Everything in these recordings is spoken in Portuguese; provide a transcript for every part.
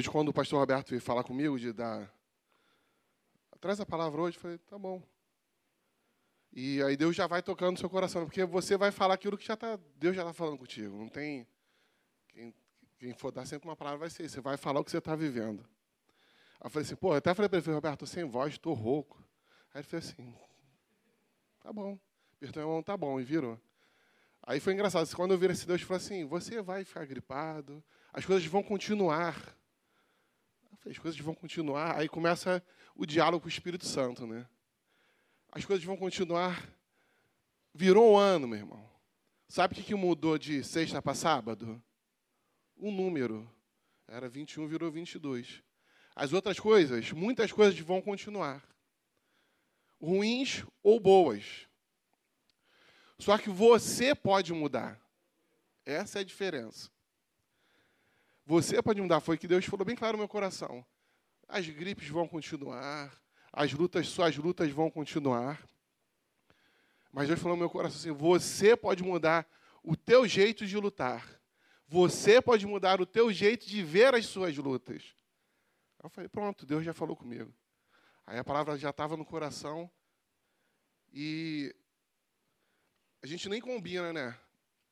Hoje, quando o pastor Roberto veio falar comigo de dar. Traz a palavra hoje, eu falei, tá bom. E aí Deus já vai tocando no seu coração, porque você vai falar aquilo que já tá, Deus já está falando contigo. Não tem. Quem, quem, for dar sempre uma palavra vai ser isso. Você vai falar o que você está vivendo. Aí eu falei assim, pô, eu até falei para ele, Roberto, estou sem voz, estou rouco. Aí ele fez assim, tá bom. Apertou minha mão, tá bom, e virou. Aí foi engraçado, quando eu vi esse Deus, falou assim, você vai ficar gripado, as coisas vão continuar. As coisas vão continuar. Aí começa o diálogo com o Espírito Santo, né? As coisas vão continuar. Virou um ano, meu irmão. Sabe o que mudou de sexta para sábado? Um número. Era 21, virou 22. As outras coisas, muitas coisas vão continuar. Ruins ou boas. Só que você pode mudar. Essa é a diferença. Você pode mudar. Foi que Deus falou bem claro no meu coração. As gripes vão continuar, as lutas, suas lutas vão continuar. Mas Deus falou no meu coração assim: você pode mudar o teu jeito de lutar. Você pode mudar o teu jeito de ver as suas lutas. Eu falei, pronto, Deus já falou comigo. Aí a palavra já estava no coração e a gente nem combina, né?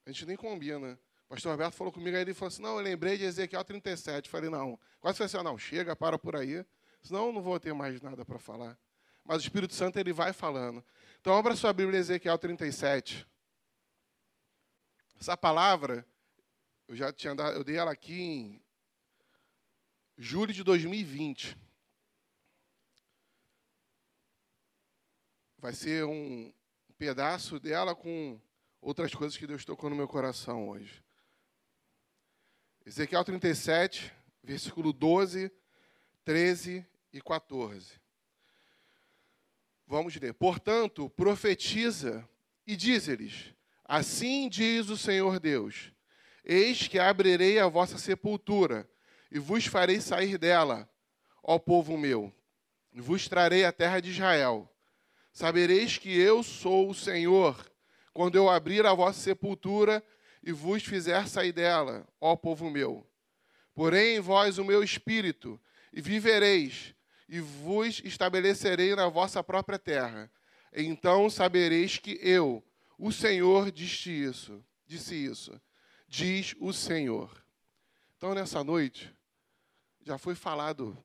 A gente nem combina. Pastor Roberto falou comigo, aí ele falou assim, não, eu lembrei de Ezequiel 37. Eu falei, não. Quase falei assim, não, chega, para por aí, senão eu não vou ter mais nada para falar. Mas o Espírito Santo, ele vai falando. Então, abra sua Bíblia, Ezequiel 37. Essa palavra, eu já tinha dado, eu dei ela aqui em julho de 2020. Vai ser um pedaço dela com outras coisas que Deus tocou no meu coração hoje. Ezequiel 37, versículo 12, 13 e 14. Vamos ler. Portanto, profetiza e diz-lhes: Assim diz o Senhor Deus: Eis que abrirei a vossa sepultura e vos farei sair dela, ó povo meu, e vos trarei a terra de Israel. Sabereis que eu sou o Senhor, quando eu abrir a vossa sepultura e vos fizer sair dela, ó povo meu. Porém em vós o meu espírito, e vivereis, e vos estabelecerei na vossa própria terra. Então sabereis que eu, o Senhor, disse isso. Disse isso. Diz o Senhor. Então nessa noite já foi falado,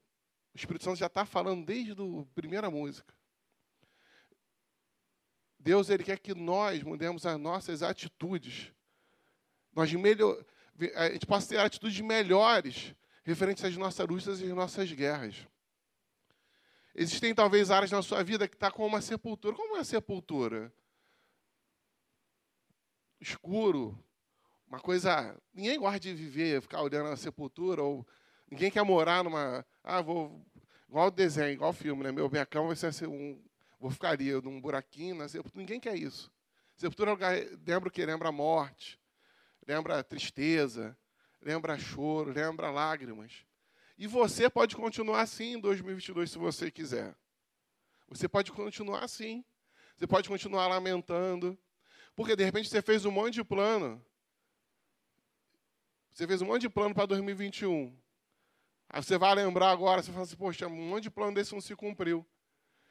o Espírito Santo já está falando desde a primeira música. Deus ele quer que nós mudemos as nossas atitudes nós melhor, a gente possa ter atitudes melhores referentes às nossas lutas e às nossas guerras. Existem talvez áreas na sua vida que está com uma sepultura. Como é a sepultura? Escuro, uma coisa. Ninguém gosta de viver, ficar olhando a sepultura, ou ninguém quer morar numa. Ah, vou. Igual o desenho, igual o filme, né? Meu, minha cama vai ser um. Vou ficar ali num buraquinho na sepultura. Ninguém quer isso. Sepultura é um lugar, lembra o que? Lembra a morte lembra tristeza, lembra choro, lembra lágrimas. E você pode continuar assim em 2022 se você quiser. Você pode continuar assim. Você pode continuar lamentando. Porque de repente você fez um monte de plano. Você fez um monte de plano para 2021. Aí você vai lembrar agora, você fala assim, poxa, um monte de plano desse não se cumpriu.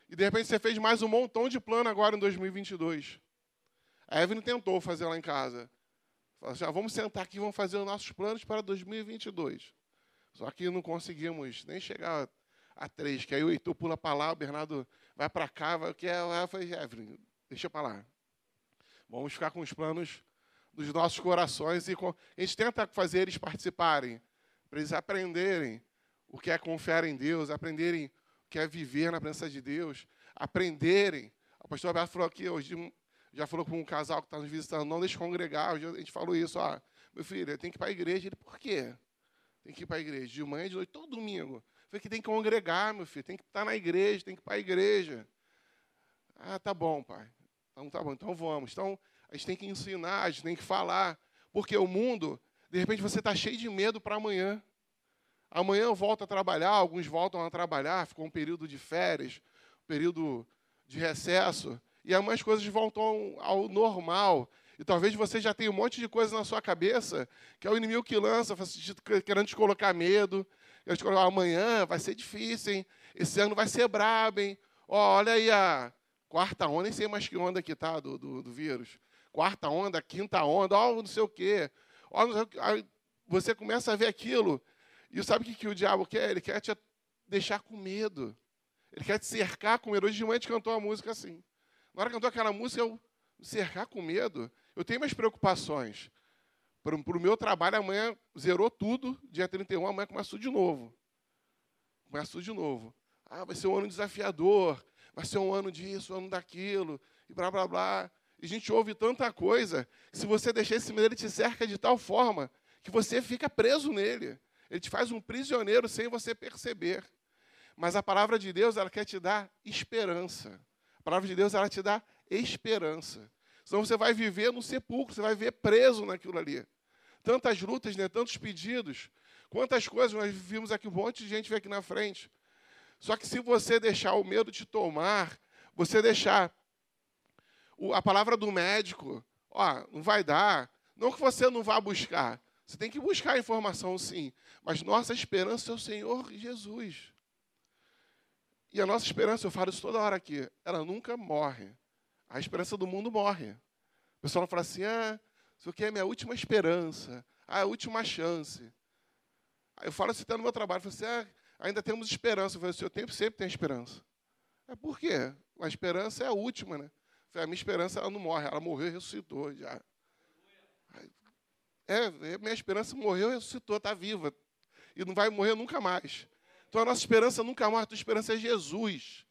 E de repente você fez mais um montão de plano agora em 2022. A Evelyn tentou fazer lá em casa. Assim, ah, vamos sentar aqui e vamos fazer os nossos planos para 2022. Só que não conseguimos nem chegar a três, que aí o Heitor pula para lá, o Bernardo vai para cá, vai, que é, eu falei, Evelyn, deixa para lá. Vamos ficar com os planos dos nossos corações e a gente tenta fazer eles participarem, para eles aprenderem o que é confiar em Deus, aprenderem o que é viver na presença de Deus, aprenderem. O pastor Alberto falou aqui hoje já falou com um casal que está nos visitando, não deixe congregar. A gente falou isso, ó, meu filho, tem que ir para a igreja. Ele, por quê? Tem que ir para a igreja, de manhã de noite, todo domingo. Falei que tem que congregar, meu filho, tem que estar na igreja, tem que ir para a igreja. Ah, tá bom, pai. Então tá bom, então vamos. Então, a gente tem que ensinar, a gente tem que falar. Porque o mundo, de repente, você está cheio de medo para amanhã. Amanhã eu volto a trabalhar, alguns voltam a trabalhar, ficou um período de férias, um período de recesso e amanhã as coisas voltam ao normal. E talvez você já tenha um monte de coisa na sua cabeça que é o inimigo que lança, querendo te colocar medo, Eles colocavam, amanhã vai ser difícil, hein? Esse ano vai ser brabo, hein? Ó, olha aí a quarta onda, nem sei mais que onda que tá do, do, do vírus. Quarta onda, quinta onda, ó, não sei o quê. Ó, não sei o quê. Você começa a ver aquilo. E sabe o que, que o diabo quer? Ele quer te deixar com medo. Ele quer te cercar com medo. Hoje de manhã a gente cantou uma música assim. Na hora que cantou aquela música, eu cercar com medo. Eu tenho minhas preocupações. Para o meu trabalho, amanhã zerou tudo. Dia 31, amanhã começa tudo de novo. Começa tudo de novo. Ah, vai ser um ano desafiador. Vai ser um ano disso, um ano daquilo. E blá, blá, blá. E a gente ouve tanta coisa. Se você deixar esse medo, ele te cerca de tal forma que você fica preso nele. Ele te faz um prisioneiro sem você perceber. Mas a palavra de Deus, ela quer te dar esperança. A palavra de Deus, ela te dá esperança. Senão você vai viver no sepulcro, você vai viver preso naquilo ali. Tantas lutas, né? tantos pedidos. Quantas coisas nós vimos aqui, um monte de gente veio aqui na frente. Só que se você deixar o medo te tomar, você deixar a palavra do médico, ó, não vai dar. Não que você não vá buscar. Você tem que buscar a informação, sim. Mas nossa esperança é o Senhor Jesus. E a nossa esperança, eu falo isso toda hora aqui, ela nunca morre. A esperança do mundo morre. O pessoal fala assim: ah, isso aqui é minha última esperança, ah, a última chance. Aí eu falo assim, está no meu trabalho, eu falo assim, ah, ainda temos esperança. Eu falo assim, eu tempo sempre tem esperança. É por quê? A esperança é a última, né? A minha esperança ela não morre, ela morreu e ressuscitou já. É, é, minha esperança morreu e ressuscitou, está viva. E não vai morrer nunca mais. Então a nossa esperança nunca morre, a tua esperança é Jesus.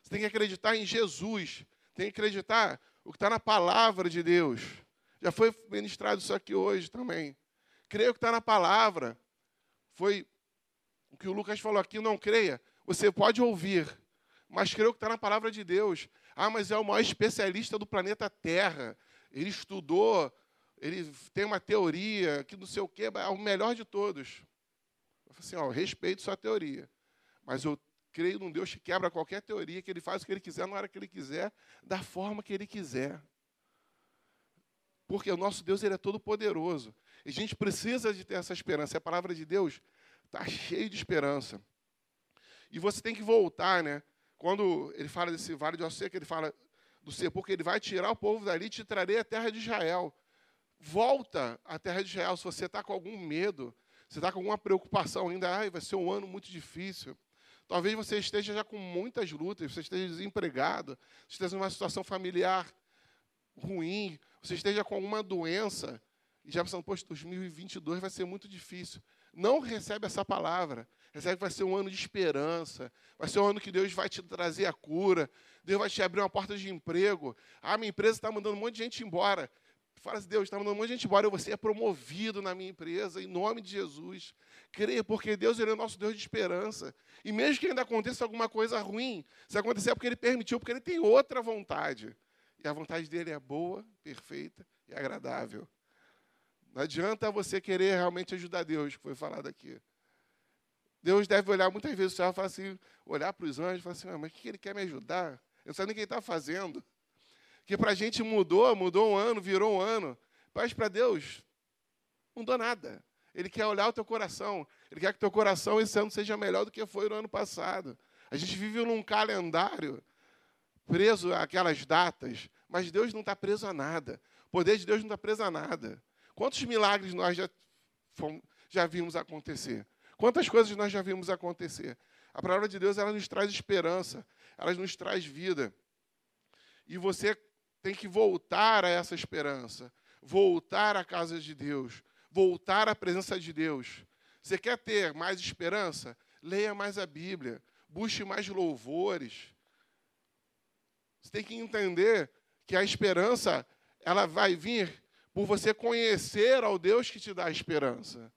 Você tem que acreditar em Jesus. Tem que acreditar o que está na palavra de Deus. Já foi ministrado isso aqui hoje também. Creia o que está na palavra. Foi o que o Lucas falou aqui, não creia. Você pode ouvir, mas creia o que está na palavra de Deus. Ah, mas é o maior especialista do planeta Terra. Ele estudou, ele tem uma teoria que não sei o quê, é o melhor de todos. Assim, ó, respeito sua teoria, mas eu creio num Deus que quebra qualquer teoria, que ele faz o que ele quiser na hora que ele quiser, da forma que ele quiser. Porque o nosso Deus ele é todo poderoso. E a gente precisa de ter essa esperança. A palavra de Deus está cheia de esperança. E você tem que voltar, né? Quando ele fala desse vale de Osseca, ele fala do sepulcro, ele vai tirar o povo dali e te trarei a terra de Israel. Volta à terra de Israel. Se você está com algum medo, você está com alguma preocupação ainda, ah, vai ser um ano muito difícil. Talvez você esteja já com muitas lutas, você esteja desempregado, você esteja numa situação familiar ruim, você esteja com alguma doença, e já pensando, poxa, 2022 vai ser muito difícil. Não recebe essa palavra. Recebe que vai ser um ano de esperança, vai ser um ano que Deus vai te trazer a cura, Deus vai te abrir uma porta de emprego. Ah, minha empresa está mandando um monte de gente embora. Fala assim, Deus, está mandando um monte de gente embora, vou ser promovido na minha empresa, em nome de Jesus. Creia, porque Deus ele é o nosso Deus de esperança. E mesmo que ainda aconteça alguma coisa ruim, se acontecer é porque Ele permitiu, porque Ele tem outra vontade. E a vontade dele é boa, perfeita e agradável. Não adianta você querer realmente ajudar Deus, que foi falado aqui. Deus deve olhar muitas vezes o céu e falar assim, olhar para os anjos e falar assim, ah, mas o que ele quer me ajudar? Eu não sei nem o que ele está fazendo que para a gente mudou, mudou um ano, virou um ano. Mas para Deus, não mudou nada. Ele quer olhar o teu coração. Ele quer que o teu coração esse ano seja melhor do que foi no ano passado. A gente vive num calendário preso àquelas datas, mas Deus não está preso a nada. O poder de Deus não está preso a nada. Quantos milagres nós já, fomos, já vimos acontecer? Quantas coisas nós já vimos acontecer? A palavra de Deus ela nos traz esperança, ela nos traz vida. E você tem que voltar a essa esperança, voltar à casa de Deus, voltar à presença de Deus. Você quer ter mais esperança? Leia mais a Bíblia, busque mais louvores. Você tem que entender que a esperança ela vai vir por você conhecer ao Deus que te dá a esperança.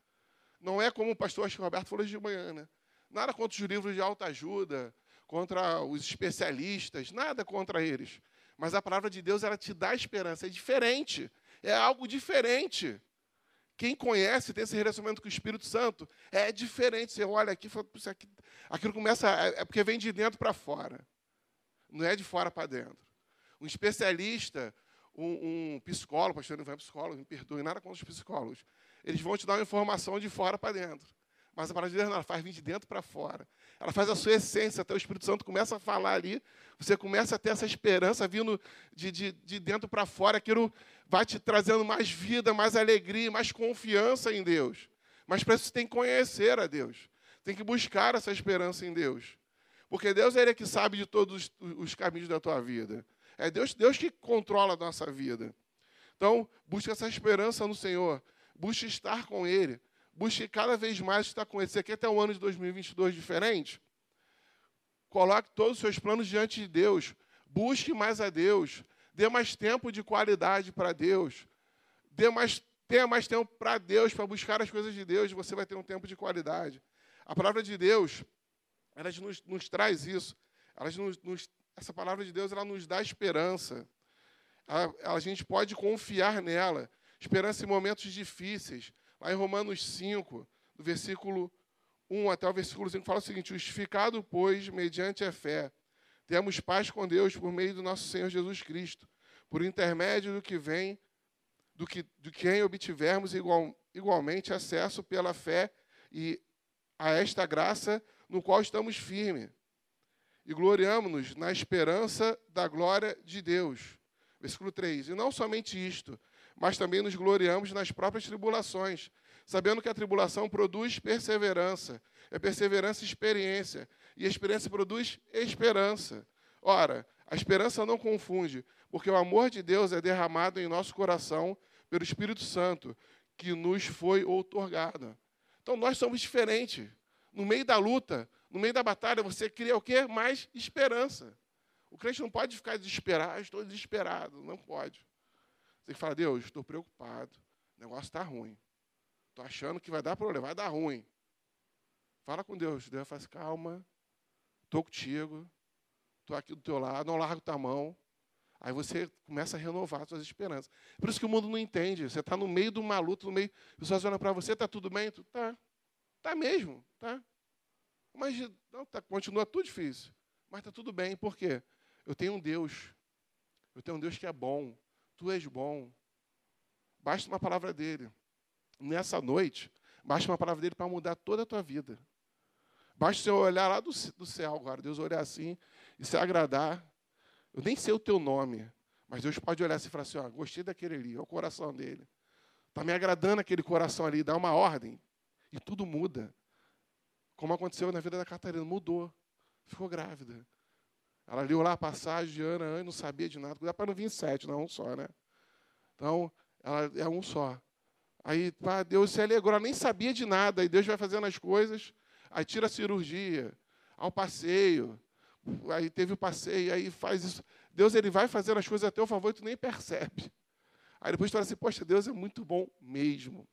Não é como o pastor Roberto falou de manhã, né? Nada contra os livros de alta ajuda, contra os especialistas, nada contra eles. Mas a palavra de Deus, ela te dá esperança. É diferente. É algo diferente. Quem conhece, tem esse relacionamento com o Espírito Santo, é diferente. Você olha aqui e fala, aqui, aquilo começa. É, é porque vem de dentro para fora. Não é de fora para dentro. Um especialista, um, um psicólogo, pastor não vai psicólogo, me perdoe, nada contra os psicólogos. Eles vão te dar uma informação de fora para dentro. Mas a palavra de Deus ela faz vir de dentro para fora. Ela faz a sua essência, até o Espírito Santo começa a falar ali. Você começa a ter essa esperança vindo de, de, de dentro para fora. Aquilo vai te trazendo mais vida, mais alegria, mais confiança em Deus. Mas para isso você tem que conhecer a Deus. Tem que buscar essa esperança em Deus. Porque Deus é Ele que sabe de todos os caminhos da tua vida. É Deus, Deus que controla a nossa vida. Então, busque essa esperança no Senhor. Busque estar com Ele. Busque cada vez mais estar com Ele. Você quer ter um ano de 2022 diferente? Coloque todos os seus planos diante de Deus. Busque mais a Deus. Dê mais tempo de qualidade para Deus. Dê mais, tenha mais tempo para Deus, para buscar as coisas de Deus. Você vai ter um tempo de qualidade. A palavra de Deus, ela nos, nos traz isso. Ela nos, nos, essa palavra de Deus ela nos dá esperança. A, a gente pode confiar nela. Esperança em momentos difíceis. Lá em Romanos 5, do versículo 1 até o versículo 5, fala o seguinte: Justificado, pois, mediante a fé, temos paz com Deus por meio do nosso Senhor Jesus Cristo, por intermédio do que vem, do que do quem obtivermos igual, igualmente acesso pela fé e a esta graça no qual estamos firmes. E gloriamos-nos na esperança da glória de Deus. Versículo 3. E não somente isto, mas também nos gloriamos nas próprias tribulações, sabendo que a tribulação produz perseverança, é perseverança experiência, e a experiência produz esperança. Ora, a esperança não confunde, porque o amor de Deus é derramado em nosso coração pelo Espírito Santo, que nos foi outorgado. Então nós somos diferentes. No meio da luta, no meio da batalha, você cria o quê? Mais esperança. O crente não pode ficar desesperado, ah, estou desesperado. Não pode. Você fala, Deus, estou preocupado. O negócio está ruim. Estou achando que vai dar problema, vai dar ruim. Fala com Deus. Deus faz assim, calma. Estou contigo. Estou aqui do teu lado, não largo tua mão. Aí você começa a renovar suas esperanças. Por isso que o mundo não entende. Você está no meio de uma luta, no meio. As pessoas olham para você, está tudo bem? Tu, tá. Tá mesmo, tá. Mas não, tá, continua tudo difícil. Mas está tudo bem. Por quê? Eu tenho um Deus. Eu tenho um Deus que é bom. Tu és bom. Basta uma palavra dele. Nessa noite, basta uma palavra dele para mudar toda a tua vida. Basta você olhar lá do, do céu agora, Deus olhar assim e se agradar. Eu nem sei o teu nome, mas Deus pode olhar assim e falar assim: ó, gostei daquele ali, é o coração dele. Está me agradando aquele coração ali, dá uma ordem. E tudo muda. Como aconteceu na vida da Catarina, mudou. Ficou grávida. Ela leu lá a passagem de Ana, não sabia de nada. Dá para não vir sete, não é um só, né? Então, ela é um só. Aí, pá, Deus se alegrou, ela nem sabia de nada. Aí Deus vai fazendo as coisas, aí tira a cirurgia, ao passeio. Aí teve o passeio, aí faz isso. Deus ele vai fazendo as coisas a teu favor e tu nem percebe. Aí depois tu fala assim, poxa, Deus é muito bom mesmo.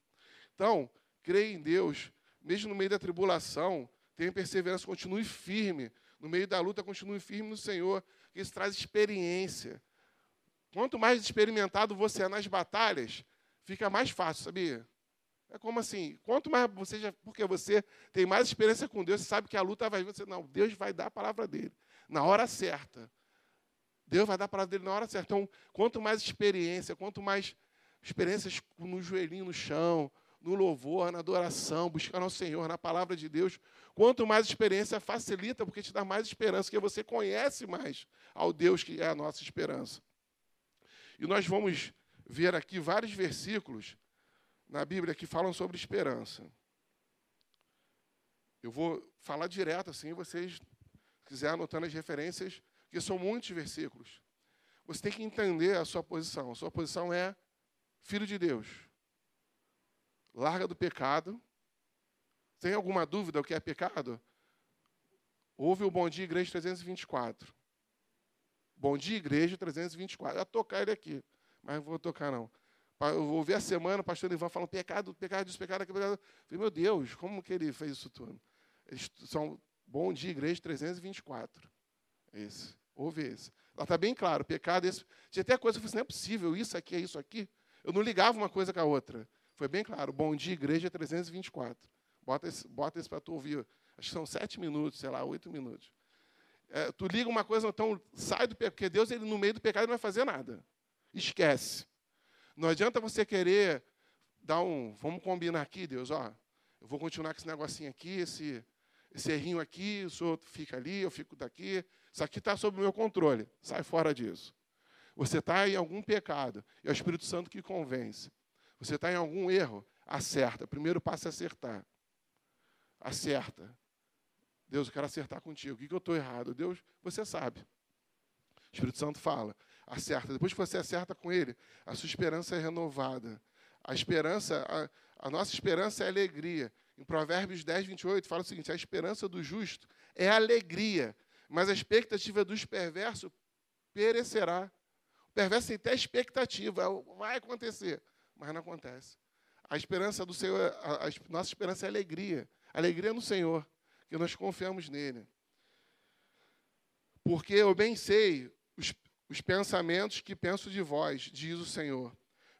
Então, creia em Deus, mesmo no meio da tribulação, tenha perseverança, continue firme, no meio da luta, continue firme no Senhor, que isso traz experiência. Quanto mais experimentado você é nas batalhas, fica mais fácil, sabia? É como assim, quanto mais você já, porque você tem mais experiência com Deus, você sabe que a luta vai vir, você não, Deus vai dar a palavra dele na hora certa. Deus vai dar a palavra dele na hora certa. Então, quanto mais experiência, quanto mais experiências no joelhinho no chão, no louvor, na adoração, buscando ao Senhor, na palavra de Deus. Quanto mais experiência, facilita, porque te dá mais esperança, porque você conhece mais ao Deus que é a nossa esperança. E nós vamos ver aqui vários versículos na Bíblia que falam sobre esperança. Eu vou falar direto assim, vocês, se quiserem anotando as referências, porque são muitos versículos. Você tem que entender a sua posição. A sua posição é filho de Deus larga do pecado. Tem alguma dúvida o que é pecado? Ouve o Bom Dia Igreja 324. Bom Dia Igreja 324. Eu ia tocar ele aqui, mas não vou tocar não. Eu vou ver a semana o pastor Ivan falando pecado, pecado, isso, pecado, aquilo, pecado. Eu falei, meu Deus, como que ele fez isso tudo? Eles são Bom Dia Igreja 324. Esse. Ouve esse. Lá está bem claro, pecado, esse. Tinha até coisa, eu falei, assim, não é possível, isso aqui é isso aqui. Eu não ligava uma coisa com a outra. Foi bem claro. Bom dia, igreja 324. Bota esse, bota esse para tu ouvir. Acho que são sete minutos, sei lá, oito minutos. É, tu liga uma coisa, então sai do pecado, porque Deus ele, no meio do pecado não vai fazer nada. Esquece. Não adianta você querer dar um. Vamos combinar aqui, Deus, ó. eu vou continuar com esse negocinho aqui, esse, esse errinho aqui, o senhor fica ali, eu fico daqui. Isso aqui está sob o meu controle. Sai fora disso. Você está em algum pecado, é o Espírito Santo que convence. Você está em algum erro, acerta. Primeiro passo é acertar. Acerta. Deus, eu quero acertar contigo. O que, que eu estou errado? Deus, você sabe. O Espírito Santo fala, acerta. Depois que você acerta com Ele, a sua esperança é renovada. A esperança, a, a nossa esperança é alegria. Em Provérbios 10, 28, fala o seguinte: a esperança do justo é alegria, mas a expectativa dos perversos perecerá. O perverso tem até expectativa, vai acontecer, mas não acontece. A esperança do Senhor, a, a nossa esperança é alegria. Alegria no Senhor, que nós confiamos nele. Porque eu bem sei os, os pensamentos que penso de vós, diz o Senhor.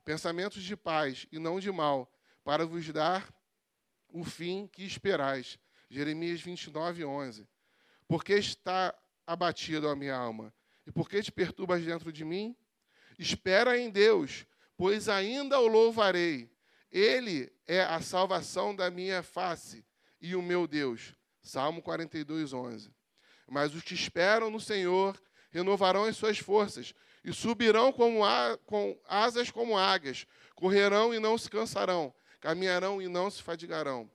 Pensamentos de paz e não de mal, para vos dar o fim que esperais. Jeremias 29, 11. Porque está abatido a minha alma? E por que te perturbas dentro de mim? Espera em Deus, pois ainda o louvarei. Ele é a salvação da minha face e o meu Deus. Salmo 42, 11. Mas os que esperam no Senhor renovarão as suas forças e subirão como a, com asas como águias, correrão e não se cansarão, caminharão e não se fadigarão.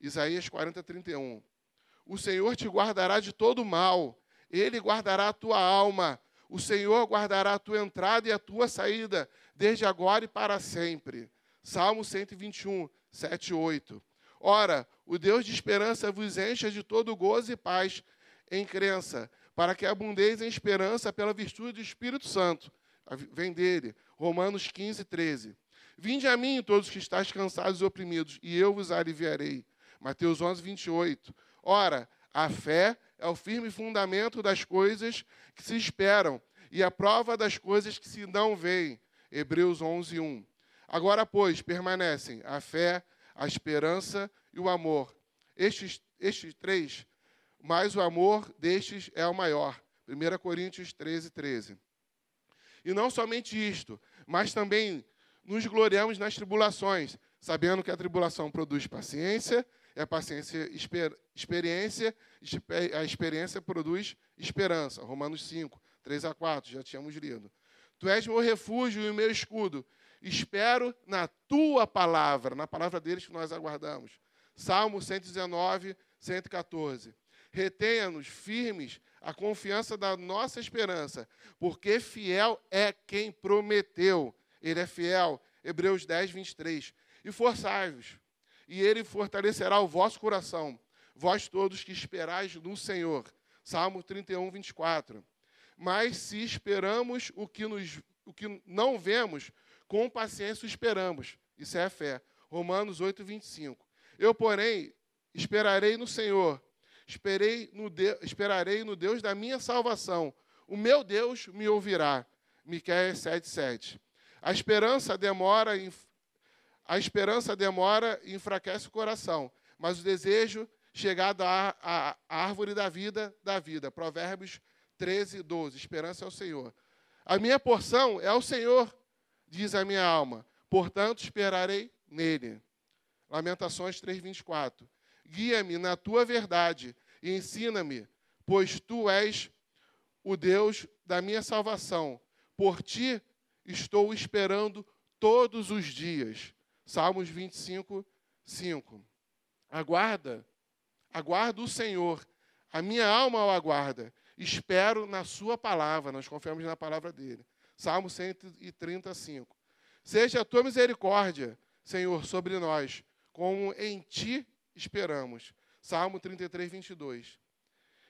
Isaías 40, 31. O Senhor te guardará de todo mal, ele guardará a tua alma, o Senhor guardará a tua entrada e a tua saída, desde agora e para sempre. Salmo 121, 7 e 8. Ora, o Deus de esperança vos encha de todo gozo e paz em crença, para que abundeis em esperança pela virtude do Espírito Santo. Vem dele. Romanos 15, 13. Vinde a mim, todos que estáis cansados e oprimidos, e eu vos aliviarei. Mateus 11, 28. Ora, a fé é o firme fundamento das coisas que se esperam e a prova das coisas que se não veem. Hebreus 11, 1. Agora, pois, permanecem a fé, a esperança e o amor. Estes, estes três, mas o amor destes é o maior. 1 Coríntios 13, 13. E não somente isto, mas também nos gloriamos nas tribulações, sabendo que a tribulação produz paciência, a paciência esper, experiência, a experiência produz esperança. Romanos 5, 3 a 4, já tínhamos lido. Tu és meu refúgio e meu escudo. Espero na tua palavra, na palavra deles que nós aguardamos. Salmo 119, 114. Retenha-nos firmes a confiança da nossa esperança, porque fiel é quem prometeu. Ele é fiel. Hebreus 10, 23. E forçai-vos e ele fortalecerá o vosso coração, vós todos que esperais no Senhor. Salmo 31, 24. Mas se esperamos o que, nos, o que não vemos, com paciência esperamos. Isso é fé. Romanos 8, 25. Eu, porém, esperarei no Senhor, esperei no de, esperarei no Deus da minha salvação. O meu Deus me ouvirá. Miqueias 7, 7. A esperança demora em a esperança demora e enfraquece o coração, mas o desejo chegado à, à, árvore da vida, da vida. Provérbios 13, 12. Esperança é o Senhor. A minha porção é o Senhor, diz a minha alma. Portanto, esperarei nele. Lamentações 3, 24. Guia-me na tua verdade e ensina-me, pois tu és o Deus da minha salvação. Por ti estou esperando todos os dias. Salmos 25, 5. Aguarda, aguarda o Senhor, a minha alma o aguarda, espero na Sua palavra, nós confiamos na palavra dele. Salmo 135. Seja a tua misericórdia, Senhor, sobre nós, como em ti esperamos. Salmo 33, 22.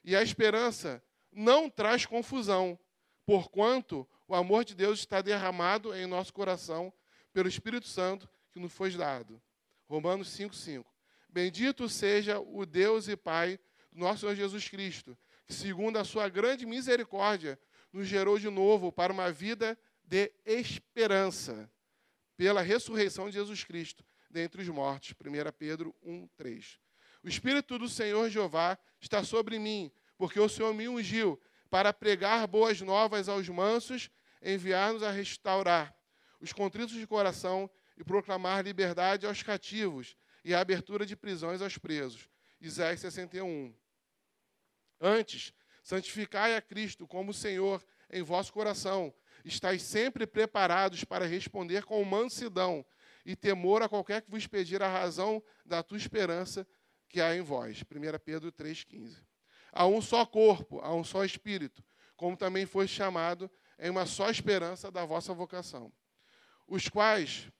E a esperança não traz confusão, porquanto o amor de Deus está derramado em nosso coração pelo Espírito Santo que nos foi dado. Romanos 5,5. Bendito seja o Deus e Pai nosso Senhor Jesus Cristo, que, segundo a sua grande misericórdia, nos gerou de novo para uma vida de esperança, pela ressurreição de Jesus Cristo dentre os mortos. 1 Pedro 1, 3. O Espírito do Senhor Jeová está sobre mim, porque o Senhor me ungiu para pregar boas novas aos mansos, enviar-nos a restaurar os contritos de coração e proclamar liberdade aos cativos e a abertura de prisões aos presos. Isaías 61. Antes, santificai a Cristo como Senhor em vosso coração. Estais sempre preparados para responder com mansidão e temor a qualquer que vos pedir a razão da tua esperança que há em vós. 1 Pedro 3,15. Há um só corpo, há um só espírito, como também foi chamado em uma só esperança da vossa vocação. Os quais,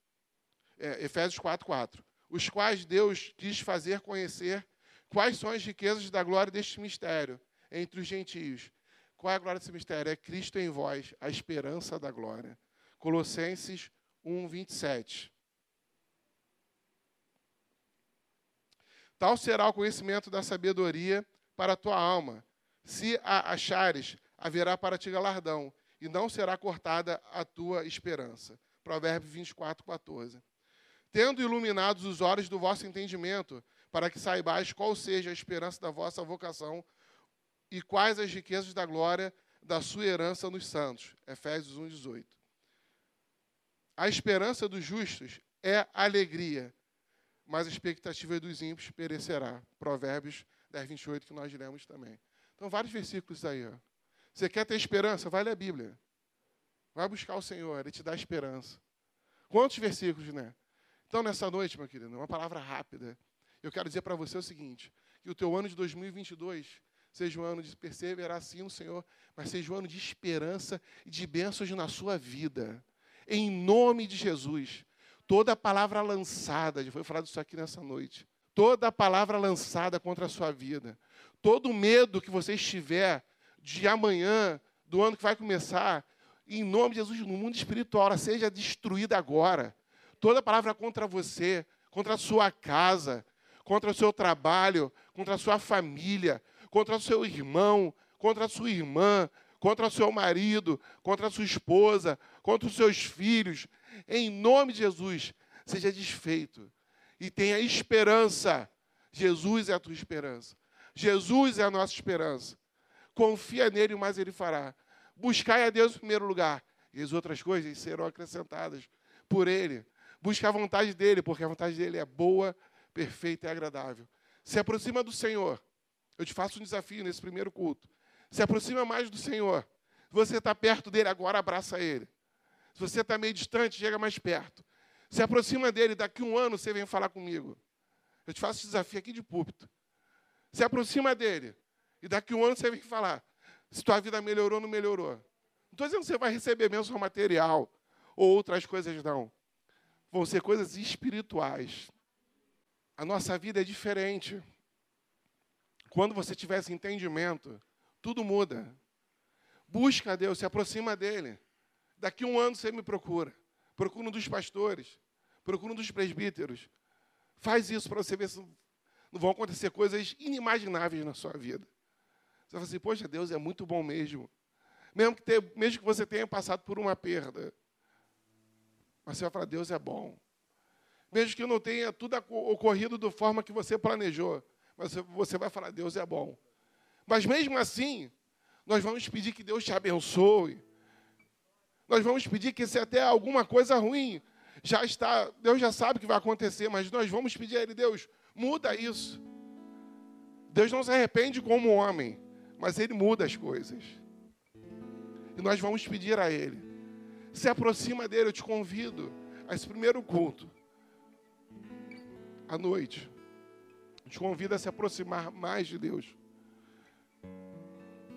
é, Efésios 4,4, os quais Deus quis fazer conhecer quais são as riquezas da glória deste mistério entre os gentios. Qual é a glória desse mistério? É Cristo em vós, a esperança da glória. Colossenses 1, 27. Tal será o conhecimento da sabedoria para a tua alma. Se a achares, haverá para ti galardão, e não será cortada a tua esperança. Provérbios 24, 14. Tendo iluminados os olhos do vosso entendimento, para que saibais qual seja a esperança da vossa vocação e quais as riquezas da glória da sua herança nos santos. Efésios 1, 18. A esperança dos justos é alegria, mas a expectativa dos ímpios perecerá. Provérbios 10, 28, que nós lemos também. Então, vários versículos aí. Ó. Você quer ter esperança? Vai ler a Bíblia. Vai buscar o Senhor, Ele te dá esperança. Quantos versículos, né? Então, nessa noite, meu querido, uma palavra rápida. Eu quero dizer para você o seguinte: que o teu ano de 2022 seja um ano de perseverar sim no Senhor, mas seja um ano de esperança e de bênçãos na sua vida. Em nome de Jesus. Toda palavra lançada, já foi falado isso aqui nessa noite, toda palavra lançada contra a sua vida, todo medo que você estiver de amanhã, do ano que vai começar, em nome de Jesus, no mundo espiritual, seja destruída agora. Toda palavra contra você, contra a sua casa, contra o seu trabalho, contra a sua família, contra o seu irmão, contra a sua irmã, contra o seu marido, contra a sua esposa, contra os seus filhos, em nome de Jesus, seja desfeito e tenha esperança. Jesus é a tua esperança. Jesus é a nossa esperança. Confia nele, mas ele fará. Buscai a Deus em primeiro lugar, e as outras coisas serão acrescentadas por ele. Busque a vontade dele, porque a vontade dele é boa, perfeita e agradável. Se aproxima do Senhor. Eu te faço um desafio nesse primeiro culto. Se aproxima mais do Senhor. Se você está perto dele agora, abraça ele. Se você está meio distante, chega mais perto. Se aproxima dele, daqui um ano você vem falar comigo. Eu te faço esse desafio aqui de púlpito. Se aproxima dele. E daqui um ano você vem falar se tua vida melhorou ou não melhorou. Não estou dizendo que você vai receber bênção material ou outras coisas, não. Vão ser coisas espirituais. A nossa vida é diferente. Quando você tiver esse entendimento, tudo muda. Busca a Deus, se aproxima dele. Daqui um ano você me procura. Procura um dos pastores. Procura um dos presbíteros. Faz isso para você ver se não vão acontecer coisas inimagináveis na sua vida. Você vai assim, poxa, Deus é muito bom mesmo. Mesmo que, ter, mesmo que você tenha passado por uma perda. Mas você vai falar, Deus é bom. Mesmo que não tenha tudo ocorrido da forma que você planejou. Mas você vai falar, Deus é bom. Mas mesmo assim, nós vamos pedir que Deus te abençoe. Nós vamos pedir que se até alguma coisa ruim já está, Deus já sabe que vai acontecer, mas nós vamos pedir a Ele, Deus, muda isso. Deus não se arrepende como homem, mas Ele muda as coisas. E nós vamos pedir a Ele. Se aproxima dele, eu te convido a esse primeiro culto, à noite. Eu te convido a se aproximar mais de Deus.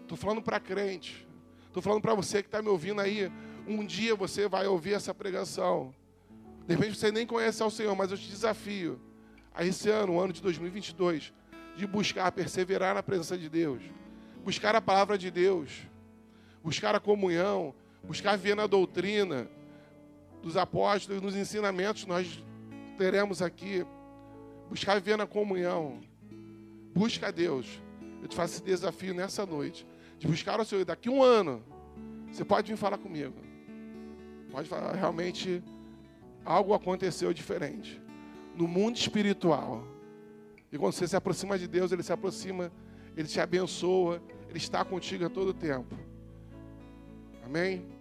Estou falando para crente. Estou falando para você que está me ouvindo aí um dia você vai ouvir essa pregação. De repente você nem conhece ao Senhor, mas eu te desafio a esse ano, o ano de 2022, de buscar, perseverar na presença de Deus, buscar a palavra de Deus, buscar a comunhão, buscar ver na doutrina dos apóstolos, nos ensinamentos nós teremos aqui, buscar ver na comunhão. Busca a Deus. Eu te faço esse desafio nessa noite, de buscar o Senhor. Daqui um ano, você pode vir falar comigo. Pode falar, realmente algo aconteceu diferente. No mundo espiritual. E quando você se aproxima de Deus, Ele se aproxima, Ele te abençoa, Ele está contigo a todo tempo. Amém?